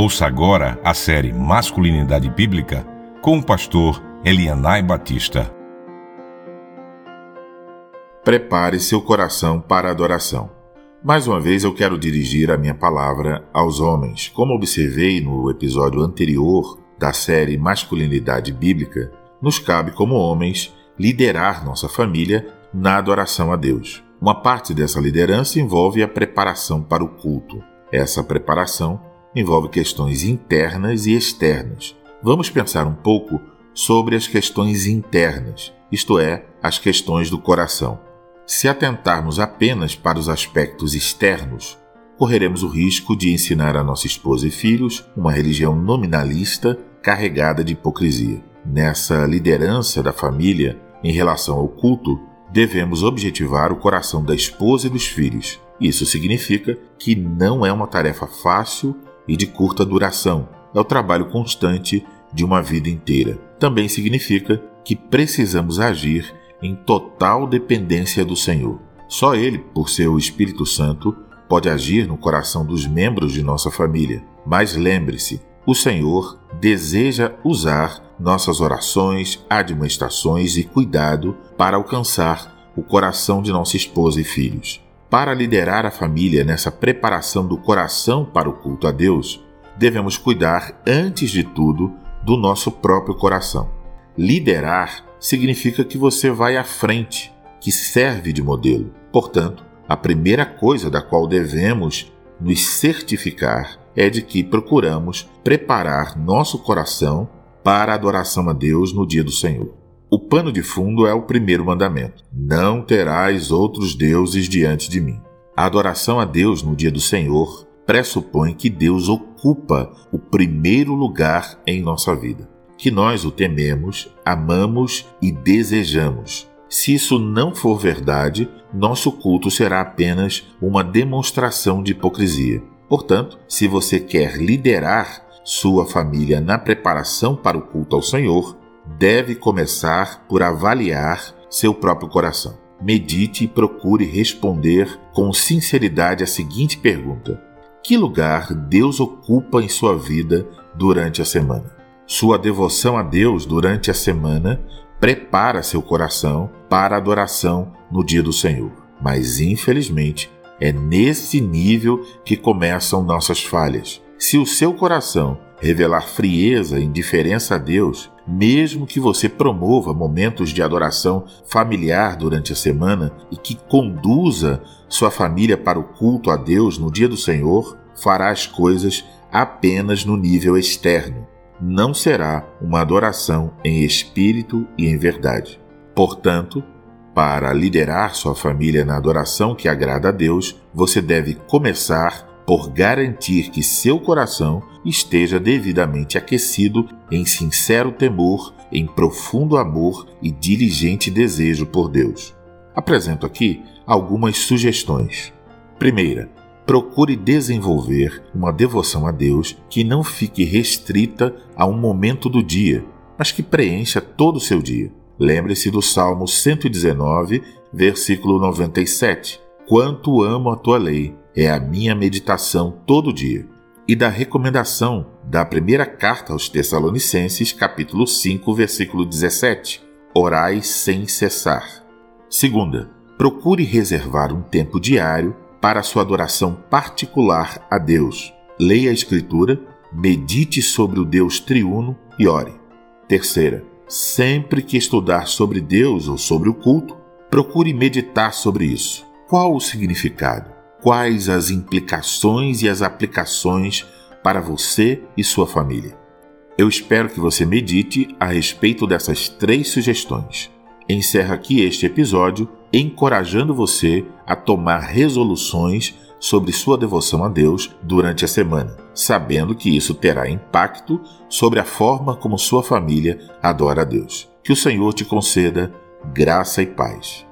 Ouça agora a série Masculinidade Bíblica com o pastor Elianai Batista. Prepare seu coração para a adoração. Mais uma vez eu quero dirigir a minha palavra aos homens. Como observei no episódio anterior da série Masculinidade Bíblica, nos cabe, como homens, liderar nossa família na adoração a Deus. Uma parte dessa liderança envolve a preparação para o culto. Essa preparação envolve questões internas e externas. Vamos pensar um pouco sobre as questões internas, isto é, as questões do coração. Se atentarmos apenas para os aspectos externos, correremos o risco de ensinar a nossa esposa e filhos uma religião nominalista carregada de hipocrisia. Nessa liderança da família em relação ao culto, devemos objetivar o coração da esposa e dos filhos. Isso significa que não é uma tarefa fácil e de curta duração, é o trabalho constante de uma vida inteira. Também significa que precisamos agir em total dependência do Senhor. Só Ele, por seu Espírito Santo, pode agir no coração dos membros de nossa família. Mas lembre-se, o Senhor deseja usar nossas orações, administrações e cuidado para alcançar o coração de nossa esposa e filhos. Para liderar a família nessa preparação do coração para o culto a Deus, devemos cuidar, antes de tudo, do nosso próprio coração. Liderar significa que você vai à frente, que serve de modelo. Portanto, a primeira coisa da qual devemos nos certificar é de que procuramos preparar nosso coração para a adoração a Deus no dia do Senhor. O pano de fundo é o primeiro mandamento: Não terás outros deuses diante de mim. A adoração a Deus no dia do Senhor pressupõe que Deus ocupa o primeiro lugar em nossa vida, que nós o tememos, amamos e desejamos. Se isso não for verdade, nosso culto será apenas uma demonstração de hipocrisia. Portanto, se você quer liderar sua família na preparação para o culto ao Senhor, deve começar por avaliar seu próprio coração. Medite e procure responder com sinceridade a seguinte pergunta: Que lugar Deus ocupa em sua vida durante a semana? Sua devoção a Deus durante a semana prepara seu coração para a adoração no dia do Senhor. Mas, infelizmente, é nesse nível que começam nossas falhas. Se o seu coração revelar frieza e indiferença a Deus, mesmo que você promova momentos de adoração familiar durante a semana e que conduza sua família para o culto a Deus no dia do Senhor, fará as coisas apenas no nível externo. Não será uma adoração em espírito e em verdade. Portanto, para liderar sua família na adoração que agrada a Deus, você deve começar por garantir que seu coração esteja devidamente aquecido em sincero temor, em profundo amor e diligente desejo por Deus. Apresento aqui algumas sugestões. Primeira, procure desenvolver uma devoção a Deus que não fique restrita a um momento do dia, mas que preencha todo o seu dia. Lembre-se do Salmo 119, versículo 97. Quanto amo a tua lei, é a minha meditação todo dia. E da recomendação da primeira carta aos Tessalonicenses, capítulo 5, versículo 17: Orai sem cessar. Segunda, procure reservar um tempo diário para sua adoração particular a Deus. Leia a Escritura, medite sobre o Deus triuno e ore. Terceira, sempre que estudar sobre Deus ou sobre o culto, procure meditar sobre isso. Qual o significado? Quais as implicações e as aplicações para você e sua família. Eu espero que você medite a respeito dessas três sugestões. Encerro aqui este episódio encorajando você a tomar resoluções sobre sua devoção a Deus durante a semana, sabendo que isso terá impacto sobre a forma como sua família adora a Deus. Que o Senhor te conceda graça e paz.